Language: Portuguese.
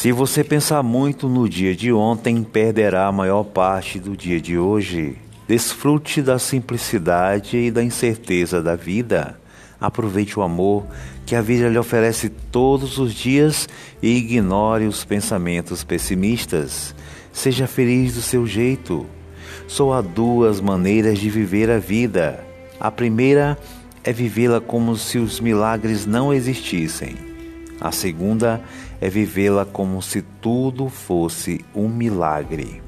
Se você pensar muito no dia de ontem, perderá a maior parte do dia de hoje. Desfrute da simplicidade e da incerteza da vida. Aproveite o amor que a vida lhe oferece todos os dias e ignore os pensamentos pessimistas. Seja feliz do seu jeito. Só há duas maneiras de viver a vida. A primeira é vivê-la como se os milagres não existissem. A segunda é vivê-la como se tudo fosse um milagre.